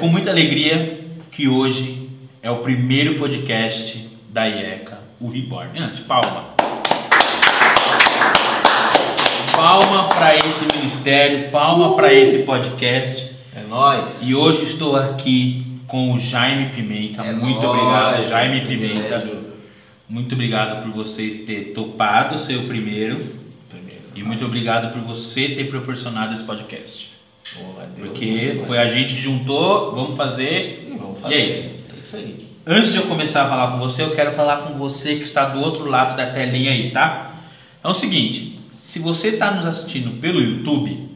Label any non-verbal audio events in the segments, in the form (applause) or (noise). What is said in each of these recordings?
É com muita alegria que hoje é o primeiro podcast da IECA, o Reborn. Antes, palma. Palma para esse ministério, palma para esse podcast. É nóis. E hoje estou aqui com o Jaime Pimenta. É Muito nóis, obrigado, é Jaime Pimenta. privilégio. Muito obrigado por vocês ter topado ser o primeiro. Primeiro. E muito obrigado por você ter proporcionado esse podcast. Boa, Porque foi a gente que juntou, vamos fazer. E vamos E fazer. é isso. É isso aí. Antes de eu começar a falar com você, eu quero falar com você que está do outro lado da telinha aí, tá? É o seguinte, se você está nos assistindo pelo YouTube,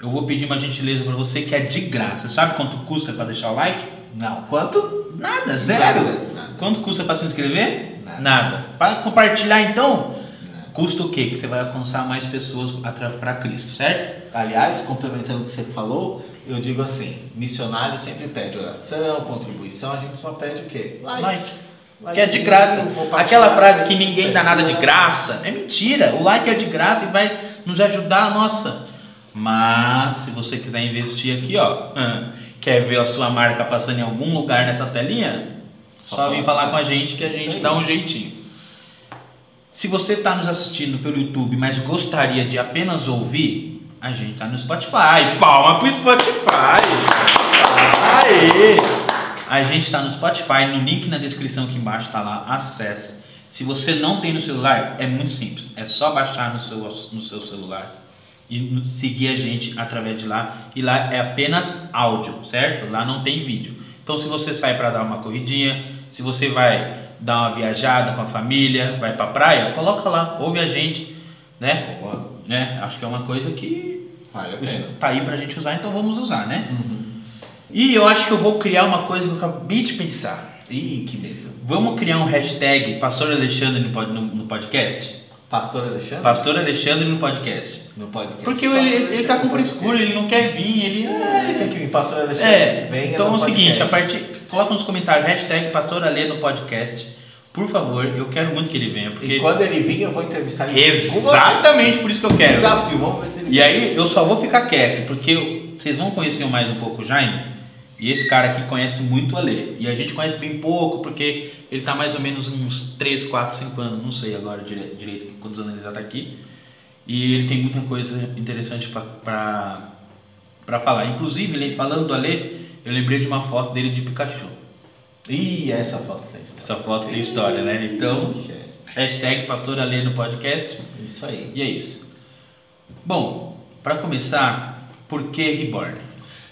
eu vou pedir uma gentileza para você que é de graça. Sabe quanto custa para deixar o like? Não, quanto? Nada, zero. Nada, nada. Quanto custa para se inscrever? Nada. Para compartilhar então, custa o quê? Que você vai alcançar mais pessoas para Cristo, certo? Aliás, complementando o que você falou, eu digo assim, missionário sempre pede oração, contribuição, a gente só pede o quê? Like. Like. Que é de graça. Aquela frase que ninguém dá nada de graça é mentira. O like é de graça e vai nos ajudar, nossa. Mas se você quiser investir aqui, ó, quer ver a sua marca passando em algum lugar nessa telinha, só, Só vem fala falar com a gente que a gente dá um jeitinho. Se você está nos assistindo pelo YouTube, mas gostaria de apenas ouvir, a gente está no Spotify. Palma pro Spotify! Aê! A gente está no Spotify, no link na descrição aqui embaixo está lá, acesse. Se você não tem no celular, é muito simples, é só baixar no seu, no seu celular e seguir a gente através de lá. E lá é apenas áudio, certo? Lá não tem vídeo. Então, se você sai para dar uma corridinha, se você vai dar uma viajada com a família, vai para praia, coloca lá, ouve a gente, né? Boa. né? Acho que é uma coisa que Vale pena. tá aí pra gente usar, então vamos usar, né? Uhum. E eu acho que eu vou criar uma coisa que eu acabei de pensar. Ih, que medo. Vamos criar um hashtag Pastor Alexandre no, no- podcast? Pastor Alexandre? Pastor Alexandre no podcast. No podcast. Porque Pastor ele, ele, ele tá com frescura, ele não quer vir, ele. É, ele tem que vir, Pastor Alexandre. É, venha então é o seguinte, a partir, coloca nos comentários hashtag Pastor Ale no podcast. Por favor, eu quero muito que ele venha, porque E quando ele vir, eu vou entrevistar ele exatamente por isso que eu quero. Desafio, vamos ver se ele E aí eu só vou ficar quieto, porque eu- vocês vão conhecer mais um pouco o Jaime. E esse cara aqui conhece muito o Alê. E a gente conhece bem pouco, porque ele tá mais ou menos uns 3, 4, 5 anos, não sei agora dire- direito quantos anos ele já tá aqui. E ele tem muita coisa interessante pra falar. Inclusive, falando do Alê, eu lembrei de uma foto dele de Pikachu. Ih, essa foto tem história. Essa foto tem história, né? Então, hashtag Pastor Alê no podcast. Isso aí. E é isso. Bom, para começar, por que Reborn?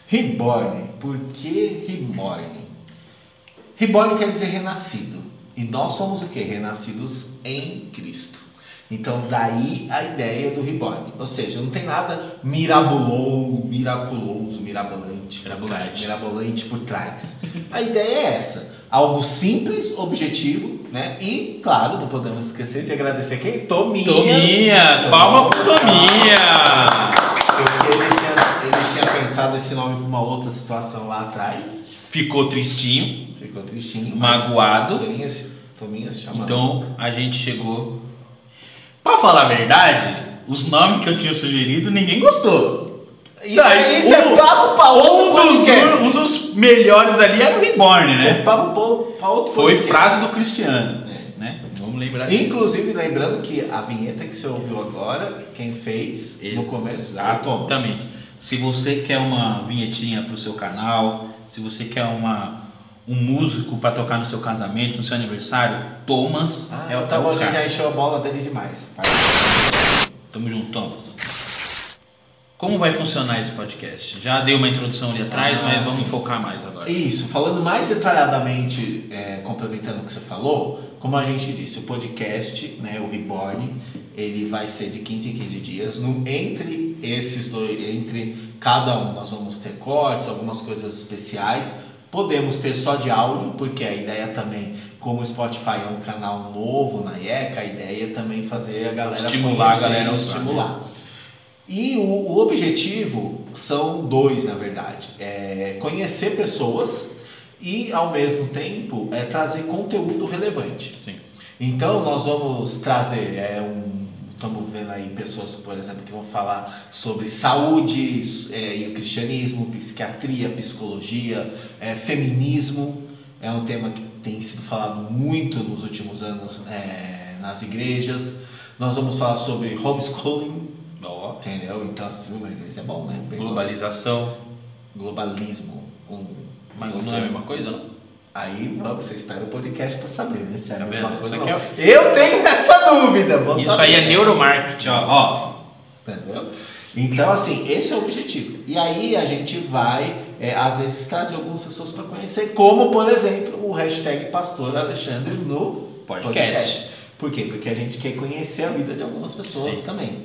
Reborn. Por que Reborn? Reborn quer dizer renascido. E nós somos o que? Renascidos em Cristo. Então daí a ideia do Reborn. Ou seja, não tem nada mirabolou, miraculoso, mirabolante, Mirabolante. mirabolante por trás. A ideia é essa. Algo simples, objetivo, né? E, claro, não podemos esquecer de agradecer quem? Tominhas. Tominhas! Palma pro Tominha! Porque ele tinha, ele tinha pensado esse nome para uma outra situação lá atrás. Ficou tristinho, Ficou tristinho. Magoado. mas Tominhas, Tominhas chama. então a gente chegou. Pra falar a verdade, os nomes que eu tinha sugerido ninguém gostou. Isso, Daí, isso é um- papo para outro Um dos, podcast. um dos melhores ali era o Reborn, Isso é né? papo para outro Foi podcast. frase do Cristiano. É. Né? Vamos lembrar disso. Inclusive, lembrando que a vinheta que você ouviu agora, quem fez no começo. Exatamente. Se você quer uma vinhetinha para o seu canal, se você quer uma, um músico para tocar no seu casamento, no seu aniversário, Thomas Ah, é o tá bom, a gente já encheu a bola dele demais. Tamo junto, Thomas. Como vai funcionar esse podcast? Já dei uma introdução ali atrás, Ah, mas vamos sim. focar mais agora. Isso, falando mais detalhadamente, é, complementando o que você falou, como a gente disse, o podcast, né, o Reborn, ele vai ser de 15 em 15 dias. No, entre esses dois, entre cada um, nós vamos ter cortes, algumas coisas especiais. Podemos ter só de áudio, porque a ideia também, como o Spotify é um canal novo na IECA, a ideia é também fazer a galera Estimular conhecer, galera a usar, estimular. E o, o objetivo são dois, na verdade. É conhecer pessoas e, ao mesmo tempo, é trazer conteúdo relevante. Sim. Então, nós vamos trazer é, um estamos vendo aí pessoas, por exemplo, que vão falar sobre saúde é, e o cristianismo, psiquiatria, psicologia, é, feminismo. É um tema que tem sido falado muito nos últimos anos é, nas igrejas. Nós vamos falar sobre homeschooling, Ó, entendeu? Então, assim, o inglês é bom, né? Bem globalização. Globalismo. Com, Mas não é a mesma coisa, não? Aí, vamos, você espera o podcast para saber, né? Se é a Tá mesma coisa não. Eu tenho essa dúvida. vou Isso saber. aí é neuromarketing, ó. ó. Entendeu? Então, assim, esse é o objetivo. E aí a gente vai, é, às vezes, trazer algumas pessoas para conhecer, como, por exemplo, o hashtag Pastor Alexandre no Podcast. Por quê? Porque a gente quer conhecer a vida de algumas pessoas Sim. também.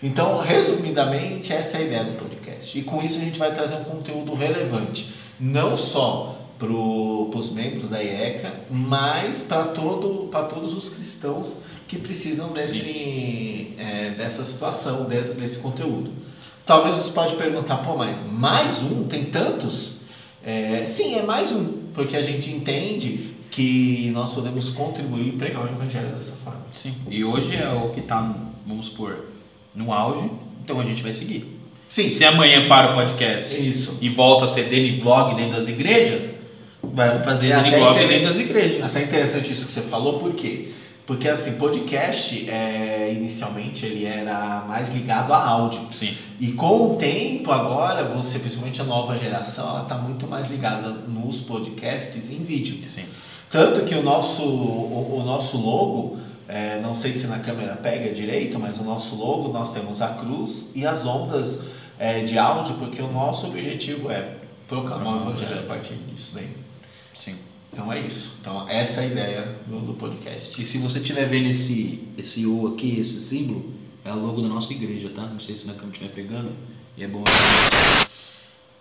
Então, resumidamente, essa é a ideia do podcast. E com isso a gente vai trazer um conteúdo relevante, não só para os membros da IECA, mas para todo, pra todos os cristãos que precisam desse, é, dessa situação, desse, desse conteúdo. Talvez você pode perguntar, pô, mas mais um? Tem tantos? É, sim, é mais um, porque a gente entende que nós podemos contribuir e pregar o evangelho dessa forma. Sim. E hoje é o que tá, vamos supor, no auge, então a gente vai seguir. Sim, Se amanhã para o podcast isso. e volta a ser Dani Vlog dentro das igrejas, vai fazer É dentro das igrejas. Até interessante isso que você falou, por quê? Porque assim, podcast, é, inicialmente, ele era mais ligado a áudio. Sim. E com o tempo agora, você, principalmente a nova geração, ela está muito mais ligada nos podcasts em vídeo. Sim. Tanto que o nosso, o, o nosso logo, é, não sei se na câmera pega direito, mas o nosso logo, nós temos a cruz e as ondas é, de áudio, porque o nosso objetivo é proclamar o evangelho a partir disso daí. Sim. Então é isso. Então essa é a ideia do, do podcast. E se você estiver vendo esse, esse O aqui, esse símbolo, é o logo da nossa igreja, tá? Não sei se na câmera estiver pegando. E é bom.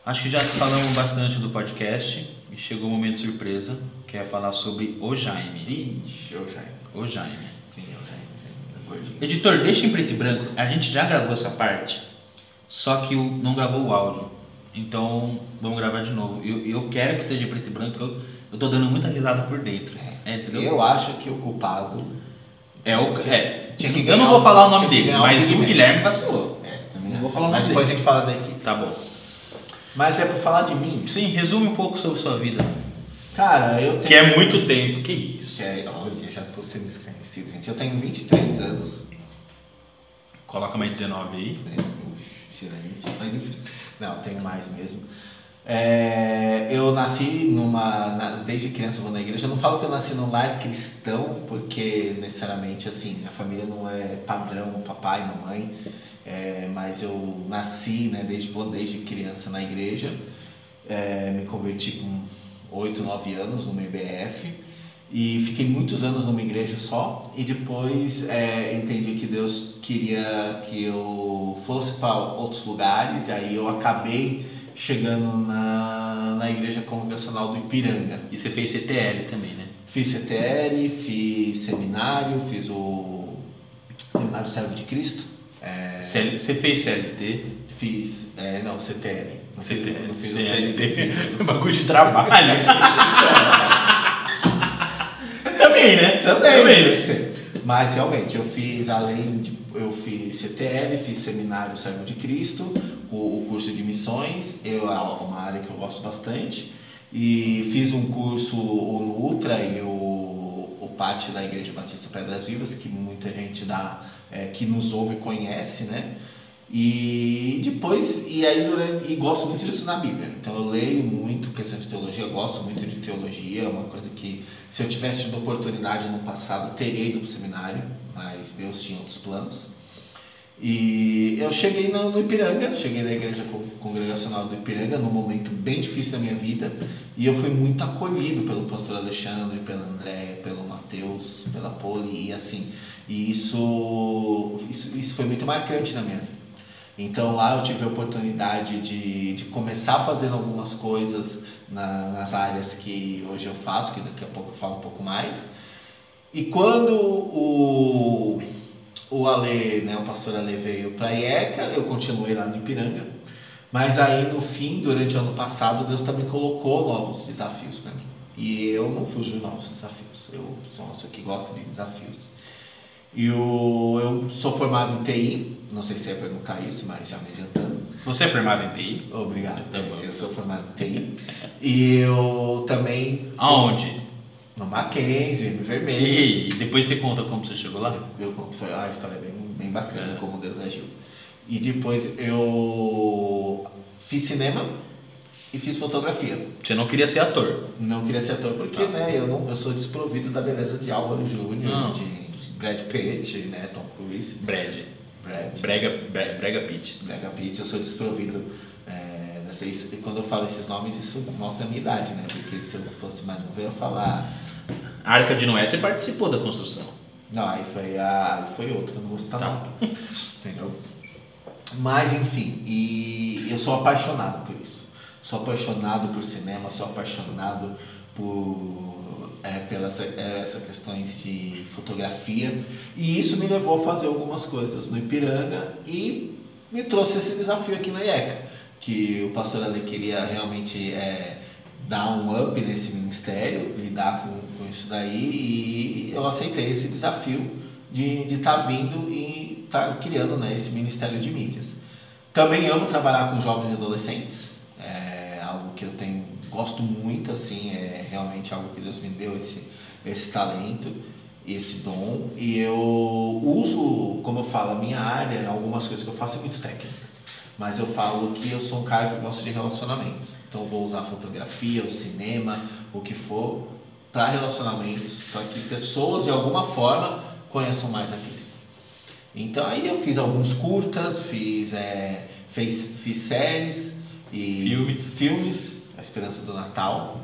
Acho que já falamos bastante do podcast e chegou o momento surpresa, que é falar sobre o Jaime. Ixi, eu já. O Jaime. Sim, já. eu gordinho. Editor, deixa em preto e branco. A gente já gravou essa parte, só que o- não gravou o áudio. Então, vamos gravar de novo. Eu, eu quero que esteja preto e branco, porque eu, eu tô dando muita risada por dentro. É, entendeu? Eu acho que o culpado. É o. Tinha- É. tinha que eu não vou falar o nome dele, mas o. Guilherme vacilou. É, também Não vou falar o Mas nome depois a dele. gente fala da equipe. Tá bom. Mas é pra falar de mim. Sim, resume um pouco sobre sua vida. Cara, eu tenho. Que é muito tempo, que isso. É, olha, já tô sendo escarnecido, gente. Eu tenho 23 anos. Coloca mais 19 aí. né? Silêncio, mas enfim. Não, tenho mais mesmo. É, eu nasci numa. na- desde criança eu vou na igreja. Eu não falo que eu nasci num lar cristão, porque necessariamente assim, a família não é padrão, papai, mamãe. É, mas eu nasci, né, desde, vou desde criança na igreja. É, me converti com 8, 9 anos no IBF. E fiquei muitos anos numa igreja só. E depois é, entendi que Deus queria que eu fosse para outros lugares. E aí eu acabei chegando na, na igreja congregacional do Ipiranga. E você fez CTL também, né? Fiz CTL, fiz seminário, fiz o Seminário Servo de Cristo. É, CL Você fez CLT? fiz, é, não, CTL. Não fiz, CTL. não fiz o CLT. fiz o- Bagulho de trabalho. (laughs) também, né? Também, Também. né? Mas realmente, eu fiz, além de. Eu fiz CTL, fiz Seminário Servo de Cristo, o, o curso de missões, eu, é uma área que eu gosto bastante. E fiz um curso, o Nutra e o, o PAT da Igreja Batista Pedras Vivas, que muita gente dá, é, que nos ouve conhece, né? E depois, e aí e gosto muito disso na Bíblia. Então eu leio muito questão de teologia, gosto muito de teologia, é uma coisa que se eu tivesse tido oportunidade no passado, teria ido para o seminário, mas Deus tinha outros planos. E eu cheguei no, no Ipiranga, cheguei na igreja con- congregacional do Ipiranga num momento bem difícil da minha vida e eu fui muito acolhido pelo pastor Alexandre, pelo André, pelo Mateus, pela Poli e assim. E isso, isso, isso foi muito marcante na minha vida. Então lá eu tive a oportunidade de, de começar fazendo algumas coisas na- nas áreas que hoje eu faço, que daqui a pouco eu falo um pouco mais. E quando o, o Ale, né, o pastor Ale veio para IECA, eu continuei lá no Ipiranga. Mas aí no fim, durante o ano passado, Deus também colocou novos desafios para mim. E eu não fujo de novos desafios. Eu sou uma pessoa que gosta de desafios. E o, eu sou formado em TI, não sei se ia perguntar isso, mas já me adiantando. Você é formado em TI? Obrigado. Tá bom. eu sou formado em TI. E eu também. Aonde? No Mackenzie, M Vermelho. E depois você conta como você chegou lá? Eu conto, foi uma história bem, bem bacana, É. como Deus agiu. E depois eu fiz cinema e fiz fotografia. Você não queria ser ator. Não queria ser ator porque, Tá. né, eu, não, eu sou desprovido da beleza de Álvaro Júnior, de Brad Pitt, né, Tom Cruise, Brad. Brad, Brega, Bre- Brega Pitt. Brad Pitt, eu sou desprovido é, isso, e quando eu falo esses nomes, isso mostra a minha idade, né, porque se eu fosse mais novo, eu ia falar... Arca de Noé, você participou da construção. Não, aí foi, a, aí foi outro, eu não vou citar Tá. nome, entendeu? Mas, enfim, e eu sou apaixonado por isso. Sou apaixonado por cinema, sou apaixonado por é, pelas é, essas questões de fotografia. E isso me levou a fazer algumas coisas no Ipiranga e me trouxe esse desafio aqui na IECA, que o pastor Ale queria realmente é, dar um up nesse ministério, lidar com, com isso daí, e eu aceitei esse desafio de estar vindo e estar criando né, esse ministério de mídias. Também amo trabalhar com jovens e adolescentes, é algo que eu tenho, gosto muito, assim, é realmente algo que Deus me deu esse, esse talento, esse dom, e eu uso, como eu falo, a minha área, algumas coisas que eu faço é muito técnica. Mas eu falo que eu sou um cara que gosta de relacionamentos. Então eu vou usar a fotografia, o cinema, o que for, para relacionamentos, para que pessoas de alguma forma conheçam mais a Cristo. Então aí eu fiz alguns curtas, fiz, é, fez, fiz séries e Filmes. filmes, A Esperança do Natal.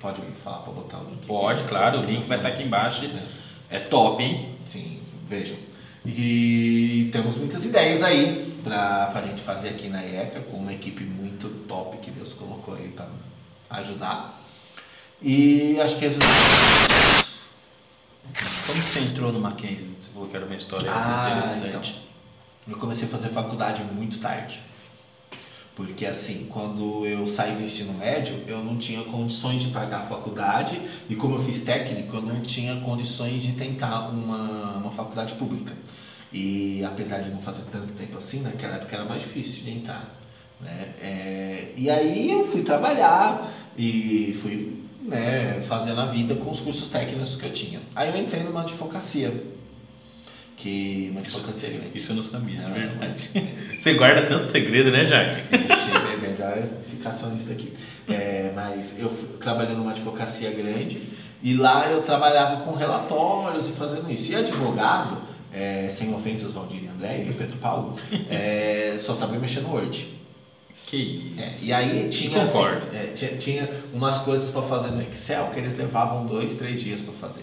Pode falar para botar o link? aqui? Pode, claro, o link vai estar aqui embaixo. É top, hein? Sim, vejam. E temos muitas ideias aí para a gente fazer aqui na IECA, com uma equipe muito top que Deus colocou aí para ajudar. E acho que resultados. Como você entrou no Mackenzie? Você falou que era uma história Ah, interessante. Eu comecei a fazer faculdade muito tarde. Porque assim, quando eu saí do ensino médio, eu não tinha condições de pagar a faculdade e como eu fiz técnico, eu não tinha condições de tentar uma, uma faculdade pública. E apesar de não fazer tanto tempo assim, naquela época era mais difícil de entrar. Né? É, e aí eu fui trabalhar e fui né, fazendo a vida com os cursos técnicos que eu tinha. Aí eu entrei numa advocacia. Que grande. Isso eu não sabia, Não, é verdade. (laughs) Você guarda tanto segredo, né? Ixi, é melhor ficar só nisso daqui. É, mas eu trabalhei numa advocacia grande e lá eu trabalhava com relatórios e fazendo isso. E advogado, é, sem ofensas, Valdir e André e Pedro Paulo, é, só sabia mexer no Word. Que isso. É, e aí tinha, assim, é, tinha, tinha umas coisas para fazer no Excel que eles levavam dois, três dias para fazer.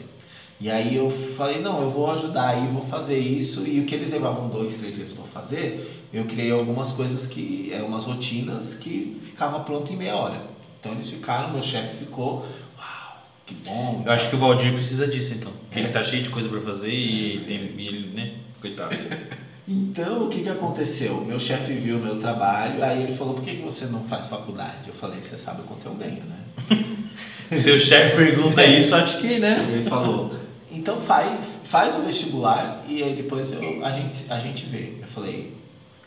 E aí eu falei, não, eu vou ajudar aí, vou fazer isso. E o que eles levavam dois, três dias para fazer, eu criei algumas coisas que, é, umas rotinas que ficava pronto em meia hora. Então eles ficaram, meu chefe ficou, uau, que bom. Eu acho que o Valdir precisa disso, então. Ele tá cheio de coisa pra fazer e, tem, ele, né? Coitado. (laughs) Então, o que, que aconteceu? Meu chefe viu o meu trabalho, aí ele falou, por que, que você não faz faculdade? Eu falei, você sabe quanto eu ganho, né? (laughs) Seu chefe pergunta isso, acho que, né? Ele falou, então faz, faz o vestibular e aí depois eu, a, gente, a gente vê. Eu falei,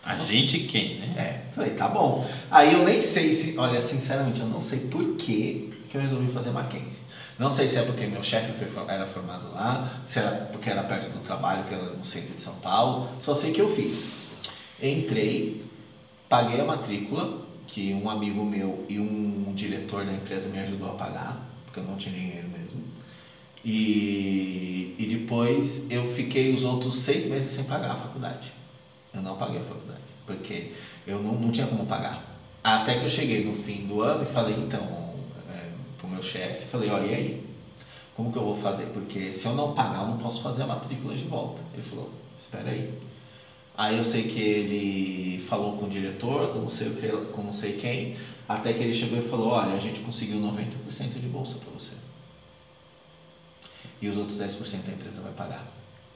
A gente quem, né? é, falei, tá bom. Aí eu nem sei se, olha, sinceramente, eu não sei por que eu resolvi fazer Mackenzie. Não sei se é porque meu chefe era formado lá, se era porque era perto do trabalho, que era no centro de São Paulo. Só sei que eu fiz. Entrei, paguei a matrícula, que um amigo meu e um diretor da empresa me ajudou a pagar, porque eu não tinha dinheiro mesmo. E, e depois eu fiquei os outros seis meses sem pagar a faculdade. Eu não paguei a faculdade, porque eu não, não tinha como pagar. Até que eu cheguei no fim do ano e falei, então, é, pro meu chefe, falei, ó, e aí? Como que eu vou fazer? Porque se eu não pagar, eu não posso fazer a matrícula de volta. Ele falou, espera aí. Aí eu sei que ele falou com o diretor, com não sei, o que, com não sei quem, até que ele chegou e falou, olha, a gente conseguiu 90% de bolsa para você. E os outros 10% a empresa vai pagar.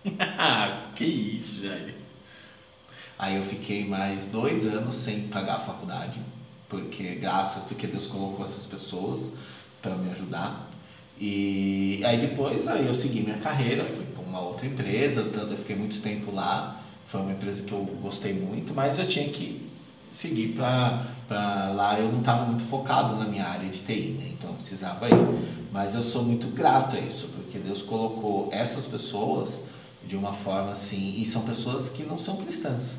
(laughs) Que isso, Jaime. Aí eu fiquei mais dois anos sem pagar a faculdade, porque graças, porque Deus colocou essas pessoas para me ajudar. E aí depois aí eu segui minha carreira, fui para uma outra empresa, eu fiquei muito tempo lá, foi uma empresa que eu gostei muito, mas eu tinha que seguir para lá. Eu não estava muito focado na minha área de TI, né? então eu precisava ir. Mas eu sou muito grato a isso, porque Deus colocou essas pessoas de uma forma assim, e são pessoas que não são cristãs.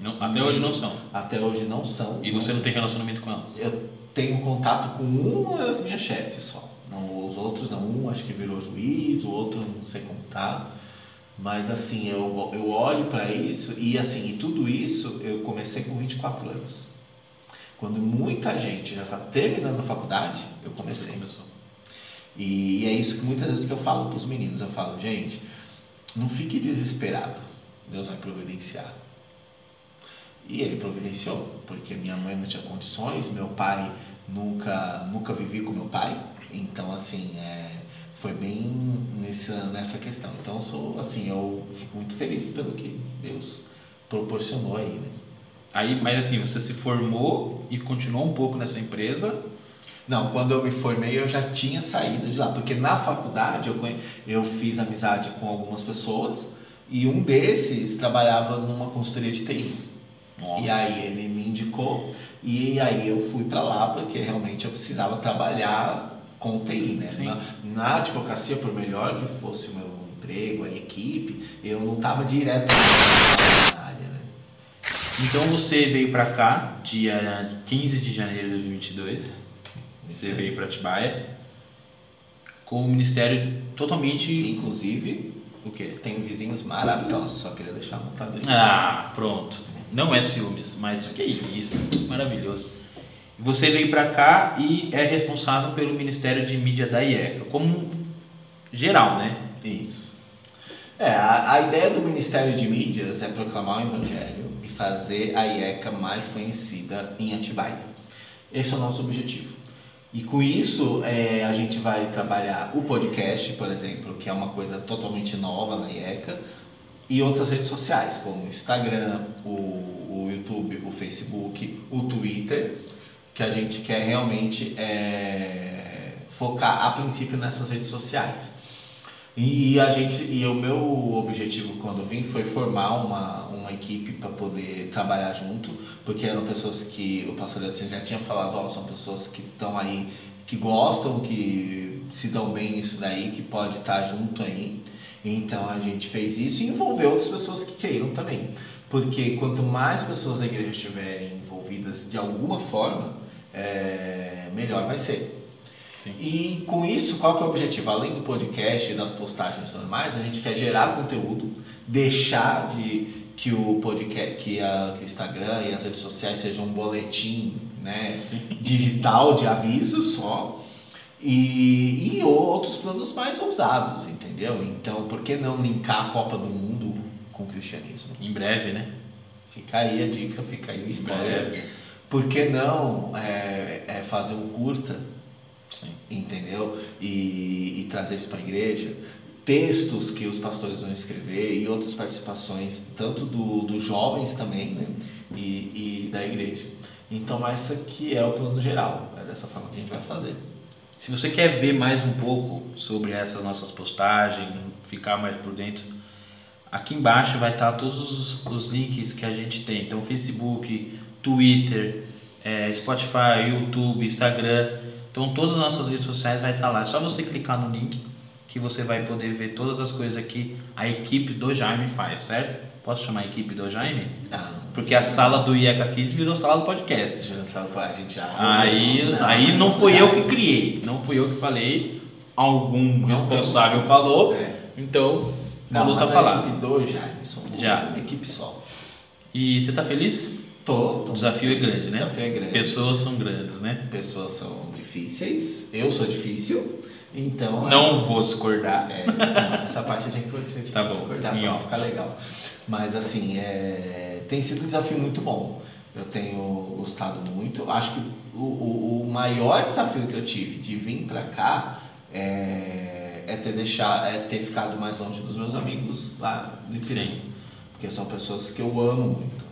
Não, até hoje não são. Até hoje não são. E você não tem relacionamento com elas? Eu tenho contato com uma das minhas chefes só. Não, os outros não. Um acho que virou juiz, o outro não sei como tá. Mas assim, eu, eu olho para isso e assim, e tudo isso eu comecei com 24 anos. Quando muita gente já está terminando a faculdade, eu comecei. E, e é isso que muitas vezes que eu falo para os meninos, eu falo, gente, não fique desesperado, Deus vai providenciar. E ele providenciou, porque minha mãe não tinha condições, meu pai nunca nunca vivi com meu pai, então assim, é, foi bem nessa, nessa questão. Então eu sou assim, eu fico muito feliz pelo que Deus proporcionou aí, né? Aí, mas assim, você se formou e continuou um pouco nessa empresa? Não, quando eu me formei eu já tinha saído de lá, porque na faculdade eu, eu fiz amizade com algumas pessoas e um desses trabalhava numa consultoria de TI. Nossa. E aí ele me indicou e aí eu fui para lá porque realmente eu precisava trabalhar com né? Na, na, advocacia, por melhor que fosse o meu emprego, a equipe, eu não estava direto na área, né? Então você veio para cá dia 15 de janeiro de 2022. Você veio para Atibaia com o ministério totalmente inclusive o que tem vizinhos maravilhosos, só queria deixar montado isso. Ah, pronto. Não é ciúmes, mas o que é isso? Maravilhoso. Você veio para cá e é responsável pelo Ministério de Mídia da IECA, como geral, né? Isso. É, a, a ideia do Ministério de Mídias é proclamar o Evangelho e fazer a IECA mais conhecida em Atibaia. Esse é o nosso objetivo. E com isso, é, a gente vai trabalhar o podcast, por exemplo, que é uma coisa totalmente nova na IECA, e outras redes sociais, como o Instagram, o, o YouTube, o Facebook, o Twitter que a gente quer realmente é, focar a princípio nessas redes sociais. E a gente e o meu objetivo quando vim foi formar uma, uma equipe para poder trabalhar junto, porque eram pessoas que o pastor assim, já tinha falado, oh, são pessoas que estão aí, que gostam, que se dão bem nisso daí, que pode estar junto aí. Então a gente fez isso e envolveu outras pessoas que queiram também. Porque quanto mais pessoas da igreja estiverem envolvidas de alguma forma, é, melhor vai ser. Sim. E com isso, qual que é o objetivo? Além do podcast e das postagens normais, a gente quer gerar conteúdo, deixar de que o podcast, que, a, que o Instagram e as redes sociais sejam um boletim né, digital de aviso só. E, e outros planos mais ousados, entendeu? Então, por que não linkar a Copa do Mundo com o cristianismo? Em breve, né? Fica aí a dica, fica aí o spoiler por que não é, é fazer um curta, Sim. entendeu? E, e trazer isso para a igreja. Textos que os pastores vão escrever e outras participações, tanto dos do jovens também, né? E, e da igreja. Então, essa aqui é o plano geral. É dessa forma que a gente vai fazer. Se você quer ver mais um pouco sobre essas nossas postagens, ficar mais por dentro, aqui embaixo vai estar todos os, os links que a gente tem. Então, Facebook, Twitter, é, Spotify, YouTube, Instagram. Então todas as nossas redes sociais vai estar lá. É só você clicar no link que você vai poder ver todas as coisas que a equipe do Jaime faz, certo? Posso chamar a equipe do Jaime? Ah, Porque a sala do IECA Kids virou sala do podcast. Virou sala do a gente já. Aí não, aí não fui eu que criei, não fui eu que falei, algum responsável falou. É. Então, falou tá falando. A equipe do Jaime, somos já. uma equipe só. E você tá feliz? Tô, tô. O desafio é grande, né? Desafio é grande. Pessoas são grandes, né? Pessoas são difíceis. Eu sou difícil. Então. Não vou discordar. É, não, essa parte a gente ser tá bom. discordar, só pra ficar legal. Mas assim, é, tem sido um desafio muito bom. Eu tenho gostado muito. Acho que o, o, o maior desafio que eu tive de vir para cá é, é, ter deixar, é ter ficado mais longe dos meus amigos lá no Ipiranga. Porque são pessoas que eu amo muito.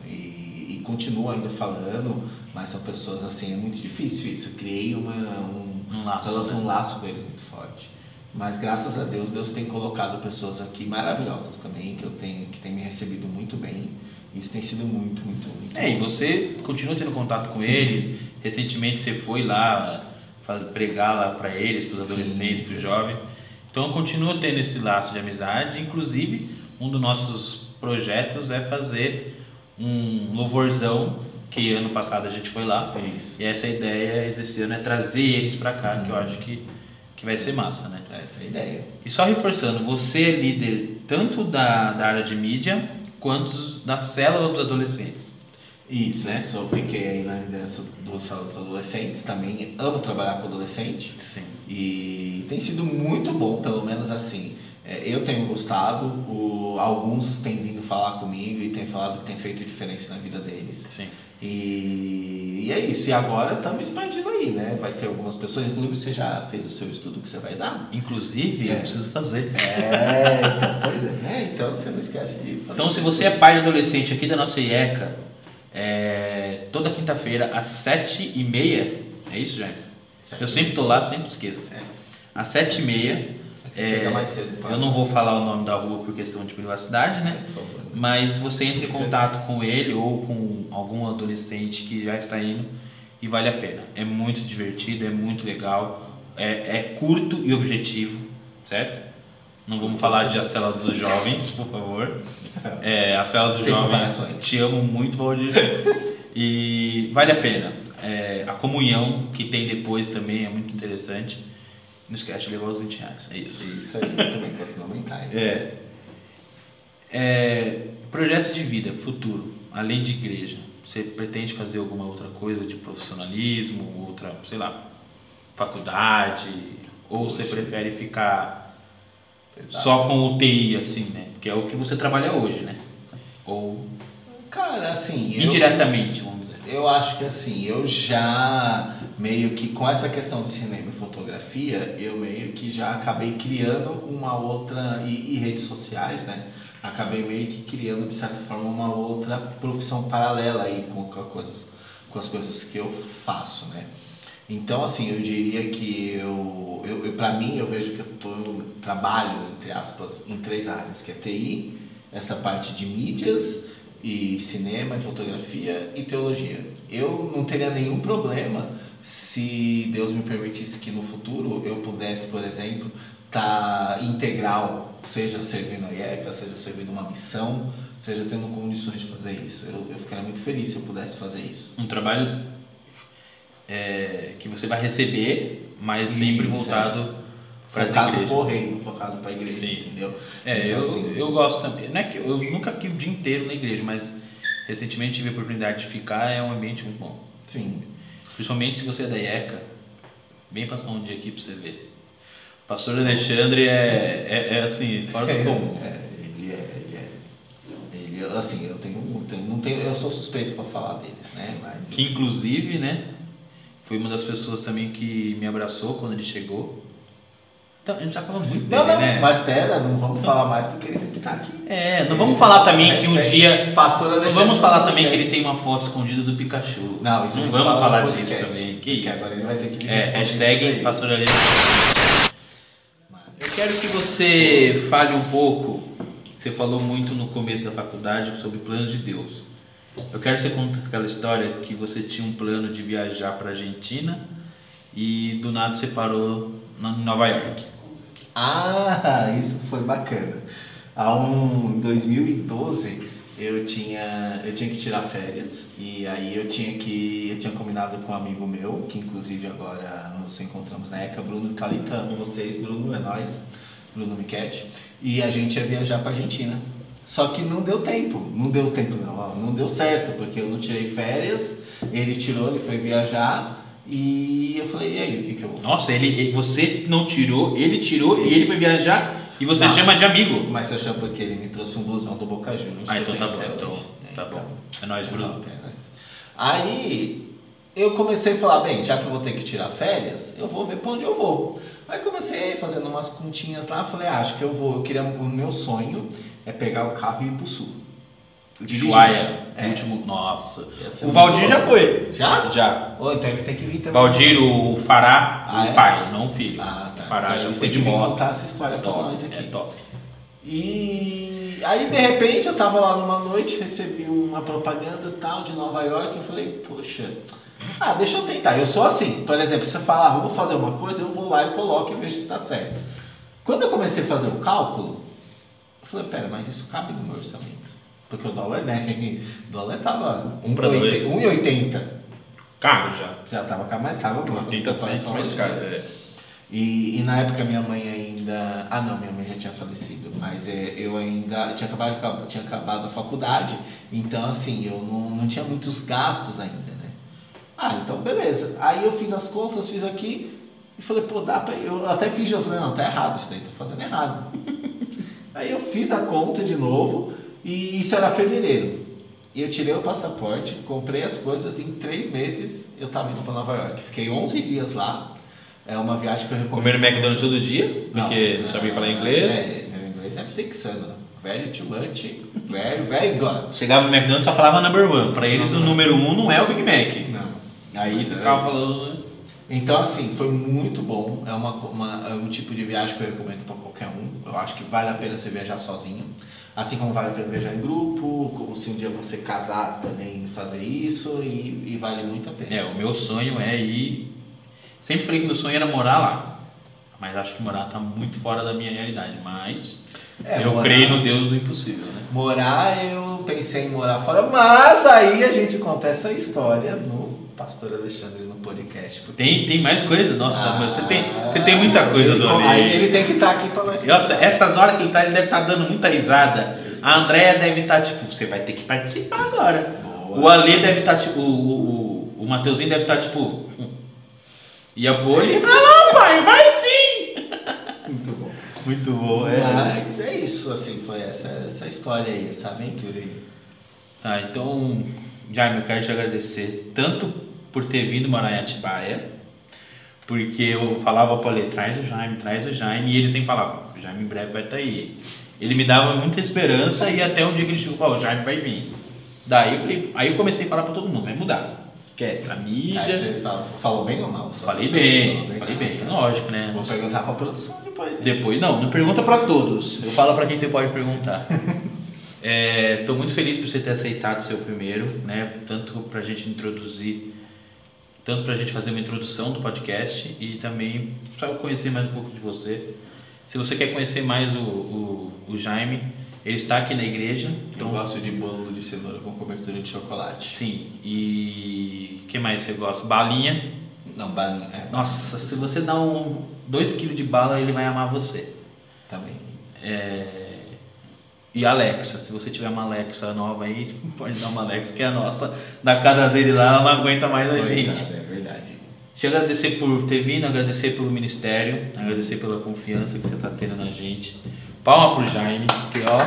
E continuo ainda falando, mas são pessoas assim, é muito difícil isso. Eu criei uma, um, um, laço, né? um laço com eles muito forte. Mas graças a Deus, Deus tem colocado pessoas aqui maravilhosas também, que eu tenho, que tem me recebido muito bem. Isso tem sido muito, muito, muito É, e bom. você continua tendo contato com Sim. eles. Recentemente você foi lá pregar lá para eles, para os adolescentes, para os jovens. Então continua tendo esse laço de amizade. Inclusive, um dos nossos projetos é fazer um louvorzão, que ano passado a gente foi lá. É isso. E essa ideia desse ano é trazer eles para cá, que eu acho que, que vai ser massa, né? Essa é a ideia. E só reforçando, você é líder tanto da, da área de mídia quanto da célula dos adolescentes. Isso, Né? eu só fiquei aí na liderança do Salão dos Adolescentes, também amo trabalhar com adolescente. Sim. E tem sido muito bom, pelo menos assim. É, Eu tenho gostado, o- alguns têm vindo falar comigo e têm falado que tem feito diferença na vida deles. Sim. E, e é isso. E agora estamos expandindo aí, né? Vai ter algumas pessoas, inclusive você já fez o seu estudo que você vai dar? Inclusive, É. eu preciso fazer. É, então, pois é. É, então você não esquece de fazer Então, se você é pai de adolescente aqui da nossa IECA, é, toda quinta-feira, às sete e meia, é isso, Jair? Sete Eu sempre tô lá, sempre esqueço. É. Às sete e meia, É você chega mais cedo, pá. eu não vou falar o nome da rua por questão de privacidade, né? Por favor. Mas você entra em contato com ele ou com algum adolescente que já está indo e vale a pena. É muito divertido, é muito legal, é, é curto e objetivo, certo? Não vamos falar de a cela dos jovens, por favor. É, a cela dos Sem jovens, te amo muito, Valdir. E vale a pena. É, a comunhão que tem depois também é muito interessante. Não esquece de levar os 20 reais, é isso. Isso aí, também com as mentais. É. É, projeto de vida, futuro, além de igreja. Você pretende fazer alguma outra coisa de profissionalismo, outra, sei lá, faculdade? Ou você Poxa. prefere ficar Exato. só com UTI, assim, né? Que é o que você trabalha hoje, né? Ou Cara, assim, eu, indiretamente, vamos dizer. Eu acho que assim, eu já meio que com essa questão de cinema e fotografia, eu meio que já acabei criando uma outra, e, e redes sociais, né? Acabei meio que criando, de certa forma, uma outra profissão paralela aí com, com, as coisas, com as coisas que eu faço, né? Então, assim, eu diria que eu, eu, eu para mim, eu vejo que eu tô, eu trabalho, entre aspas, em três áreas, que é TI, essa parte de mídias, e cinema, e fotografia e teologia. Eu não teria nenhum problema se Deus me permitisse que no futuro eu pudesse, por exemplo, estar integral, seja servindo a IECA, seja servindo uma missão, seja tendo condições de fazer isso. Eu, eu ficaria muito feliz se eu pudesse fazer isso. Um trabalho é, que você vai receber, mas sempre voltado Focado pro reino, focado pra igreja, Sim. entendeu? É, Então, eu, assim, eu gosto também. Não é que eu nunca fiquei o dia inteiro na igreja, mas recentemente tive a oportunidade de ficar, é um ambiente muito bom. Sim. Principalmente se você é da IECA, vem passar um dia aqui pra você ver. O pastor Alexandre é, é, é assim, fora do (laughs) comum. É, ele é, ele é. Ele, assim, eu tenho, não tenho, eu sou suspeito pra falar deles, né? Mas Que inclusive, né, foi uma das pessoas também que me abraçou quando ele chegou. Então, a gente já falou muito dele, Não, não, né? mas pera, não vamos falar mais porque ele tem que estar aqui. É, não vamos falar também que um dia. Pastor Não Alexandre vamos falar também que ele tem uma foto escondida do Pikachu. Não, isso não vamos fala falar podcast, disso também. Que isso? agora ele vai ter que me É, hashtag. Pastor Alexandre. Eu quero que você fale um pouco. Você falou muito no começo da faculdade sobre planos de Deus. Eu quero que você conte aquela história que você tinha um plano de viajar para Argentina e do nada você parou em Nova York. Ah, isso foi bacana. Há um, em 2012 eu tinha, eu tinha que tirar férias e aí eu tinha que eu tinha combinado com um amigo meu, que inclusive agora nos encontramos na ECA, Bruno Calita, vocês, Bruno é nós, Bruno Miquete, e a gente ia viajar para Argentina. Só que não deu tempo, não deu tempo não, não deu certo, porque eu não tirei férias, ele tirou, ele foi viajar e eu falei, e aí, o que que eu vou fazer? Nossa, ele, você não tirou, ele tirou e ele foi viajar e você Não. chama de amigo. Mas eu chamo porque ele me trouxe um blusão do Boca Juniors. Ah, que eu então tá bom, então, tá Então, bom. É nóis, Bruno. então. Aí eu comecei a falar, bem, já que eu vou ter que tirar férias, eu vou ver pra onde eu vou. Aí comecei fazendo umas continhas lá, falei, ah, acho que eu vou, eu queria, o meu sonho é pegar o carro e ir pro sul. Dirigindo. Ushuaia. É. Último. Nossa. O muito Valdir já foi. Já? Já. Ô, então ele tem que vir também. Valdir, o Fará, Ah, o é? pai, não o filho. Ah, tá. O Fará Então já foi de moto. contar essa história pra nós aqui. é top. E aí, de repente, eu tava lá numa noite, recebi uma propaganda tal de Nova York. Eu falei, poxa, ah, deixa eu tentar. Eu sou assim, por exemplo, você fala, ah, vamos fazer uma coisa, eu vou lá e coloco e vejo se tá certo. Quando eu comecei a fazer o cálculo, eu falei, pera, mas isso cabe no meu orçamento. Porque o dólar, né? O dólar tava Um pra dois. 1,80. Caro já. Já tava cá, mas tava bom. 80 centos mais caro. É. E, e na época minha mãe ainda. Ah não, minha mãe já tinha falecido, mas é, eu ainda tinha acabado, tinha acabado a faculdade, então assim, eu não, não tinha muitos gastos ainda, né? Ah, então beleza. Aí eu fiz as contas, fiz aqui e falei, pô, dá pra. Eu até fiz, eu falei, não, tá errado isso daí, tô fazendo errado. (laughs) Aí eu fiz a conta de novo e isso era fevereiro. E eu tirei o passaporte, comprei as coisas, em três meses eu tava indo pra Nova York. Fiquei 11 dias lá. É uma viagem que eu recomendo. Comer no McDonald's todo dia, porque não, sabia falar inglês. É, meu inglês é texano. Very too much, very, very good. Chegava no McDonald's e só falava number one. Pra eles o número um não é o Big Mac. Não. Aí você é ficava falando. Então, assim, foi muito bom. É, uma, uma- é um tipo de viagem que eu recomendo para qualquer um. Eu acho que vale a pena você viajar sozinho. Assim como vale a pena viajar em grupo, como se um dia você casar também fazer isso, e, e vale muito a pena. É, o meu sonho é ir. Sempre falei que meu sonho era morar lá. Mas acho que morar tá muito fora da minha realidade. Mas É, eu morar- creio no Deus do impossível, né? Morar, eu pensei em morar fora, mas aí a gente conta essa história no Pastor Alexandre no podcast. porque- Tem, tem mais coisa? Nossa, Ah, mas você tem, você tem muita coisa ele, do Aí Ale. ele tem que estar aqui para nós. Nossa, essas horas que ele tá, ele deve estar dando muita risada. A Andrea deve estar, tipo, você vai ter que participar agora. Boa. O Ale deve estar, tipo, o, o, o, o Mateuzinho deve estar, tipo. hum. E a Poli, (laughs) ah não, pai, vai sim! Muito bom. Muito bom, é. Mas é isso, assim, foi essa, essa história aí, essa aventura aí. Tá, então, Jaime, eu quero te agradecer tanto por ter vindo morar em Atibaia, porque eu falava para ele, traz o Jaime, traz o Jaime, e ele sempre falava, o Jaime em breve vai estar aí. Ele me dava muita esperança e até um dia que ele chegou e falou, o Jaime vai vir. Daí eu, falei, aí eu comecei a falar para todo mundo, vai mudar. Esquece, a Aí mídia. você fala- falou bem ou mal? Falei você bem, falou falei Ah, bem, tá. lógico, né? Vou perguntar pra produção depois. hein? Depois, não, não pergunta pra todos. Eu falo pra quem você pode perguntar. (laughs) É, tô muito feliz por você ter aceitado ser o primeiro, né? Tanto pra gente introduzir, tanto pra gente fazer uma introdução do podcast e também eu conhecer mais um pouco de você. Se você quer conhecer mais o, o, o Jaime, ele está aqui na igreja. Eu Então, gosto de bolo de cenoura com cobertura de chocolate. sim. E o que mais você gosta? Balinha. Não, balinha. É, Nossa, se você dá um 2 kg de bala, ele vai amar você. também. É, E Alexa, se você tiver uma Alexa nova aí, (laughs) pode dar uma Alexa, que é a nossa. Na casa dele lá, ela não aguenta mais a gente. É verdade. Te agradecer por ter vindo, agradecer pelo ministério, agradecer pela confiança que você está tendo na gente. Palma pro Jaime, que ó.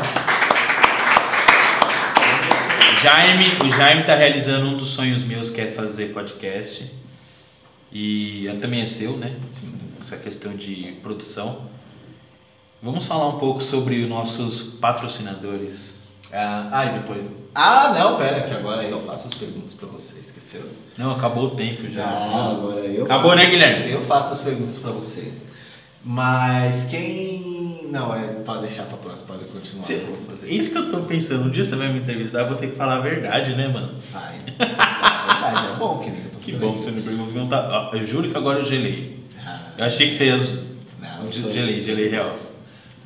Jaime, o Jaime está realizando um dos sonhos meus, que é fazer podcast. E também é seu, né? Essa questão de produção. Vamos falar um pouco sobre os nossos patrocinadores. Ah, ah, e depois. Ah, não, pera, que agora eu faço as perguntas pra você, esqueceu? Não, acabou o tempo já. Ah, agora eu Acabou, faço- né, Guilherme? Eu faço as perguntas pra você. Mas quem. Não, é pode deixar pra próxima, pode continuar. Cê- eu vou fazer. Isso que eu tô pensando, um dia você vai me entrevistar, eu vou ter que falar a verdade, né, mano? Vai. É (laughs) verdade, é bom que nem eu tô Que bom que você me perguntou. não Tá... Eu juro que agora eu gelei. Ah, Eu achei que você ia. não, Gelei, gelei real.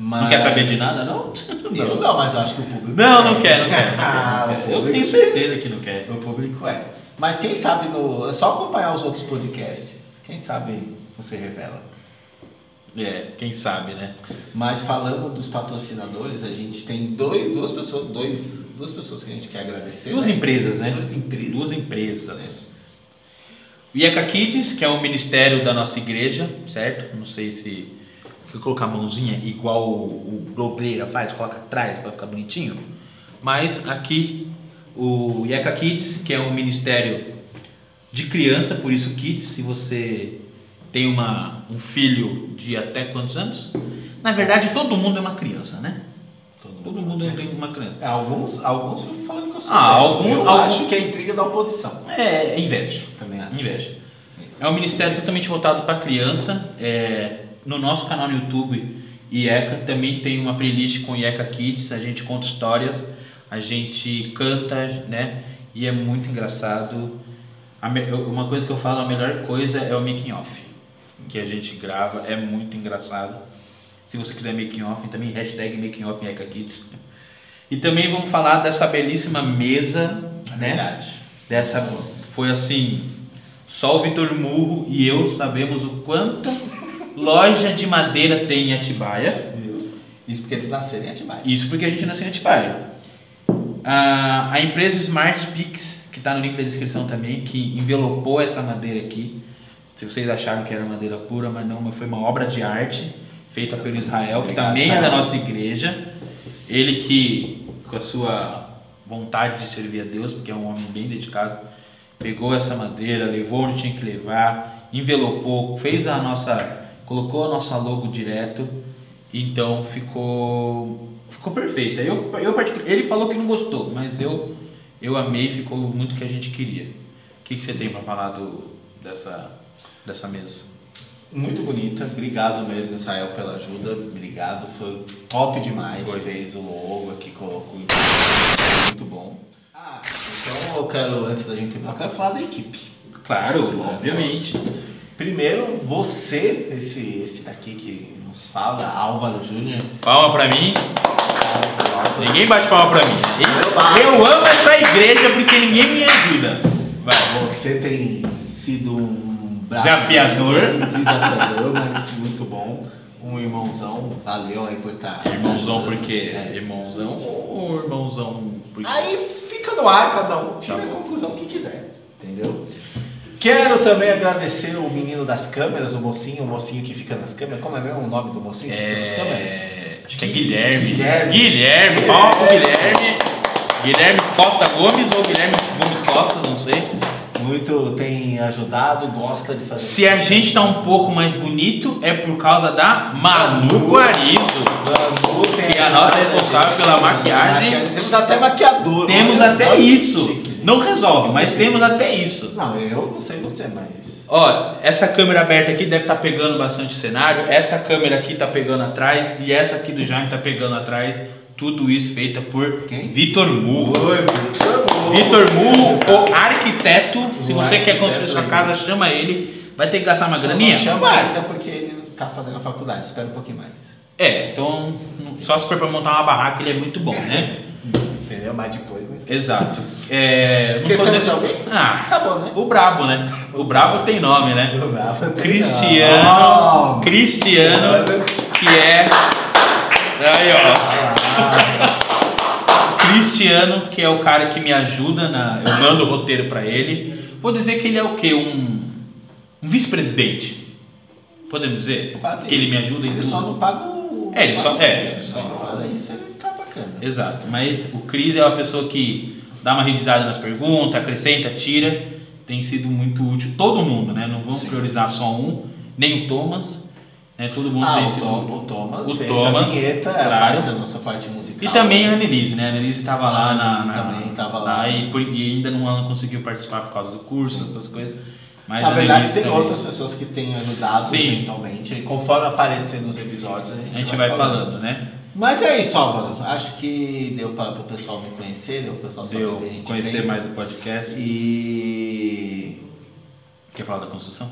Mas- Não quer saber de nada, não? (laughs) Eu não, mas eu acho que o público. Não, não quer, não quer. (laughs) Ah, Não quer. Eu tenho certeza que não quer. O público é. Mas quem sabe no. É só acompanhar os outros podcasts. Quem sabe você revela. É, quem sabe, né? Mas falando dos patrocinadores, a gente tem dois, duas pessoas, dois, duas pessoas que a gente quer agradecer. Duas né? empresas, né? Duas empresas. Duas empresas. O IECA Kids, que é o ministério da nossa igreja, certo? Não sei se. Eu colocar a mãozinha igual o, o Globreira faz, coloca atrás para ficar bonitinho. Mas aqui o IECA Kids, que é um ministério de criança, por isso Kids, se você tem uma, um filho de até quantos anos? Na verdade, todo mundo é uma criança, né? Todo mundo tem uma criança. É, alguns, alguns falando que eu sou Ah, algum- Eu algum- acho que é intriga da oposição. É, é inveja. Também acho. Inveja. Isso. É um ministério totalmente voltado para criança. É, no nosso canal no YouTube, IECA, também tem uma playlist com IECA Kids. A gente conta histórias, a gente canta, né? E é muito engraçado. Uma coisa que eu falo, a melhor coisa é o making off. Que a gente grava, é muito engraçado. Se você quiser making off, também hashtag making off IECA Kids. E também vamos falar dessa belíssima mesa, É né? verdade. dessa foi assim só o Vitor Murro e eu sabemos o quanto loja de madeira tem em Atibaia. Isso porque eles nasceram em Atibaia. isso porque a gente nasceu em Atibaia. A, a empresa Smart Pix que está no link da descrição também que envelopou essa madeira aqui. Se vocês acharam que era madeira pura mas não mas foi uma obra de arte feita pelo Israel que também é da nossa igreja. Ele que com a sua vontade de servir a Deus porque é um homem bem dedicado pegou essa madeira, levou onde tinha que levar, envelopou, fez a nossa, colocou a nossa logo direto, então ficou ficou perfeita. Eu, eu ele falou que não gostou, mas eu eu amei, ficou muito o que a gente queria. O que, que você tem para falar do dessa dessa mesa? Muito bonita. Obrigado mesmo, Israel, pela ajuda. Obrigado. Foi top demais. Foi. Fez o logo aqui, colocou. Muito bom. Ah, então eu quero, antes da gente terminar, eu quero falar da equipe. Claro, obviamente. Primeiro, você, esse, esse daqui que nos fala, Álvaro Júnior. Palma para mim. Ninguém bate palma para mim. Eu, eu amo essa igreja porque ninguém me ajuda. Vai. Você tem sido um bravo Desafiador. desafiador, mas muito bom. Um irmãozão, valeu aí por estar. Irmãozão porque É. irmãozão ou irmãozão porque Aí fica no ar, cada um tira Tá a conclusão que quiser, entendeu? Quero também agradecer o menino das câmeras, o mocinho, o mocinho que fica nas câmeras. Como é mesmo o nome do mocinho que fica nas câmeras? é, acho que é Gui- Guilherme. Guilherme. Guilherme, palma pro Guilherme. Guilherme Costa Gomes ou Guilherme Gomes Costa, não sei. Muito tem ajudado, gosta de fazer. Se a gente tá um pouco mais bonito é por causa da Manu Guarizo. Manu tem Que é a nossa responsável pela maquiagem. Temos até maquiador. Temos até isso. Não resolve, mas temos até isso. Não, eu não sei você, mas. Ó, essa câmera aberta aqui deve estar pegando bastante cenário. Essa câmera aqui tá pegando atrás e essa aqui do Jaime tá pegando atrás. Tudo isso feita por Quem? Vitor Murro. Oi, Vitor. Vitor Murro, o arquiteto. Se O você quer arquiteto construir sua casa, chama ele. Vai ter que gastar uma graninha? Não chama ainda porque ele tá fazendo a faculdade. Espera um pouquinho mais. É, então só se for pra montar uma barraca ele é muito bom, né? (laughs) Entendeu? Mas depois não esquece. Exato. É, Esquecemos de alguém? Ah, Acabou, né? o Brabo, né? O Brabo tem nome, né? O Rafa tem Cristiano, nome. Cristiano, que é. Aí, ó. Cristiano, que é o cara que me ajuda na. Eu mando o roteiro pra ele. Vou dizer que ele é o quê? Um, um vice-presidente. Podemos dizer? Quase que ele isso. me ajuda em Ele tudo. só não paga o. É, ele só- é, Mas só- ele tá bacana. Exato, mas o Cris é uma pessoa que dá uma revisada nas perguntas, acrescenta, tira, tem sido muito útil. Todo mundo, né? Não vamos Sim. priorizar só um, nem o Thomas, né? Todo mundo Ah, tem o, sido. Tom, o Thomas o fez Thomas, a vinheta, claro. a nossa parte musical. E também a Annelise, né? A Annelise estava lá na, Annelise na- também tava lá. e, por- e ainda não, conseguiu participar por causa do curso, essas coisas. Mas Na a verdade, tem também. outras pessoas que têm ajudado Sim. eventualmente. E conforme aparecer nos episódios, a gente, A gente vai falando, né? Mas é isso, Álvaro. Acho que deu para o pessoal me conhecer, deu para o pessoal saber o que a gente conhecer pensa. mais do podcast. E. Quer falar da construção?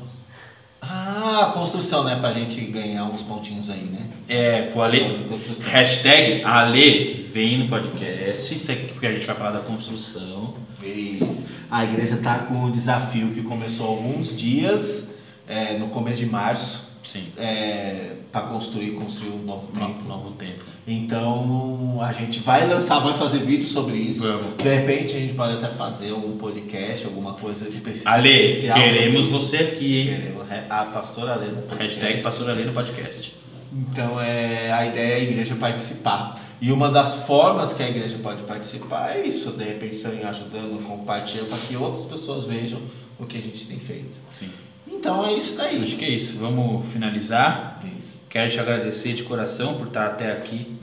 Ah, construção, né? Pra gente ganhar uns pontinhos aí, né? É, pro Ale. Construção. Hashtag Ale vem no podcast, isso aqui porque a gente vai falar da construção. Isso. A igreja tá com um desafio que começou há alguns dias, é, no começo de março, Sim. é, para construir, construir um novo templo. novo tempo. Então a gente vai lançar, vai fazer vídeo sobre isso. Vamos. De repente a gente pode até fazer um podcast, alguma coisa especi- Ale, especial. queremos sobre você aqui, hein? Queremos re- a pastora Ale no podcast. Hashtag Pastor Ale no podcast. Então é, a ideia é a igreja participar. E uma das formas que a igreja pode participar é isso, de repente também ajudando, compartilhando, para que outras pessoas vejam o que a gente tem feito. Sim. Então é isso daí. Acho que é isso. Vamos finalizar. Quero te agradecer de coração por estar até aqui.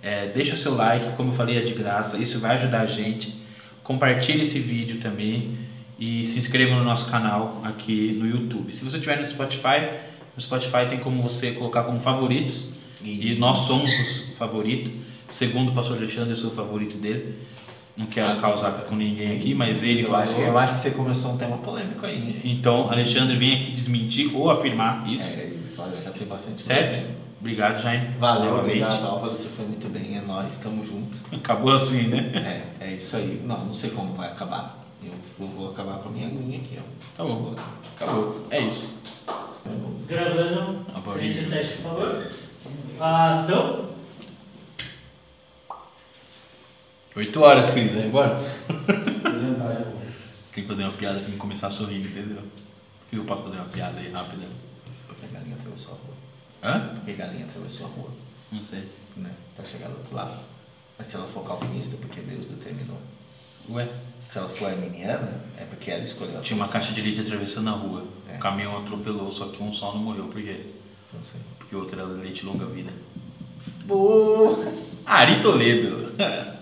É, deixa o seu like, como eu falei, é de graça. Isso vai ajudar a gente. Compartilhe esse vídeo também e se inscreva no nosso canal aqui no YouTube. Se você estiver no Spotify, no Spotify tem como você colocar como favoritos e, nós somos os favoritos. Segundo o pastor Alexandre, eu sou o favorito dele. Não quero causar com ninguém aqui, mas ele Eu falou. acho, eu acho que você começou um tema polêmico aí. hein? Então, Alexandre vem aqui desmentir ou afirmar isso. É isso, olha, já tem bastante Certo? coisa. Obrigado, Jaime. Valeu, Novamente. obrigado, Álvaro. Você foi muito bem. É nóis, tamo junto. Acabou assim, né? É, é isso aí. Não, não sei como vai acabar. Eu vou, vou acabar com a minha aguinha aqui, ó. Tá bom. Acabou. É isso. Gravando. A bolinha. Silêncio 7, por favor. Ação. 8 horas, Cris. Vai embora? Tem que fazer uma piada pra me começar a sorrir, entendeu? Por que eu posso fazer uma piada aí rápida? Porque a galinha atravessou a rua. Hã? Porque a galinha atravessou a rua, Não sei. né? Pra chegar do outro lado. Mas se ela for calvinista, é porque Deus determinou. Ué? Se ela for arminiana, é porque ela escolheu. Tinha uma caixa de leite atravessando a rua. É. O caminhão atropelou, só que um só não morreu. Por quê? Não sei. Porque o outro era leite longa vida. Boa! Ari Toledo. (laughs)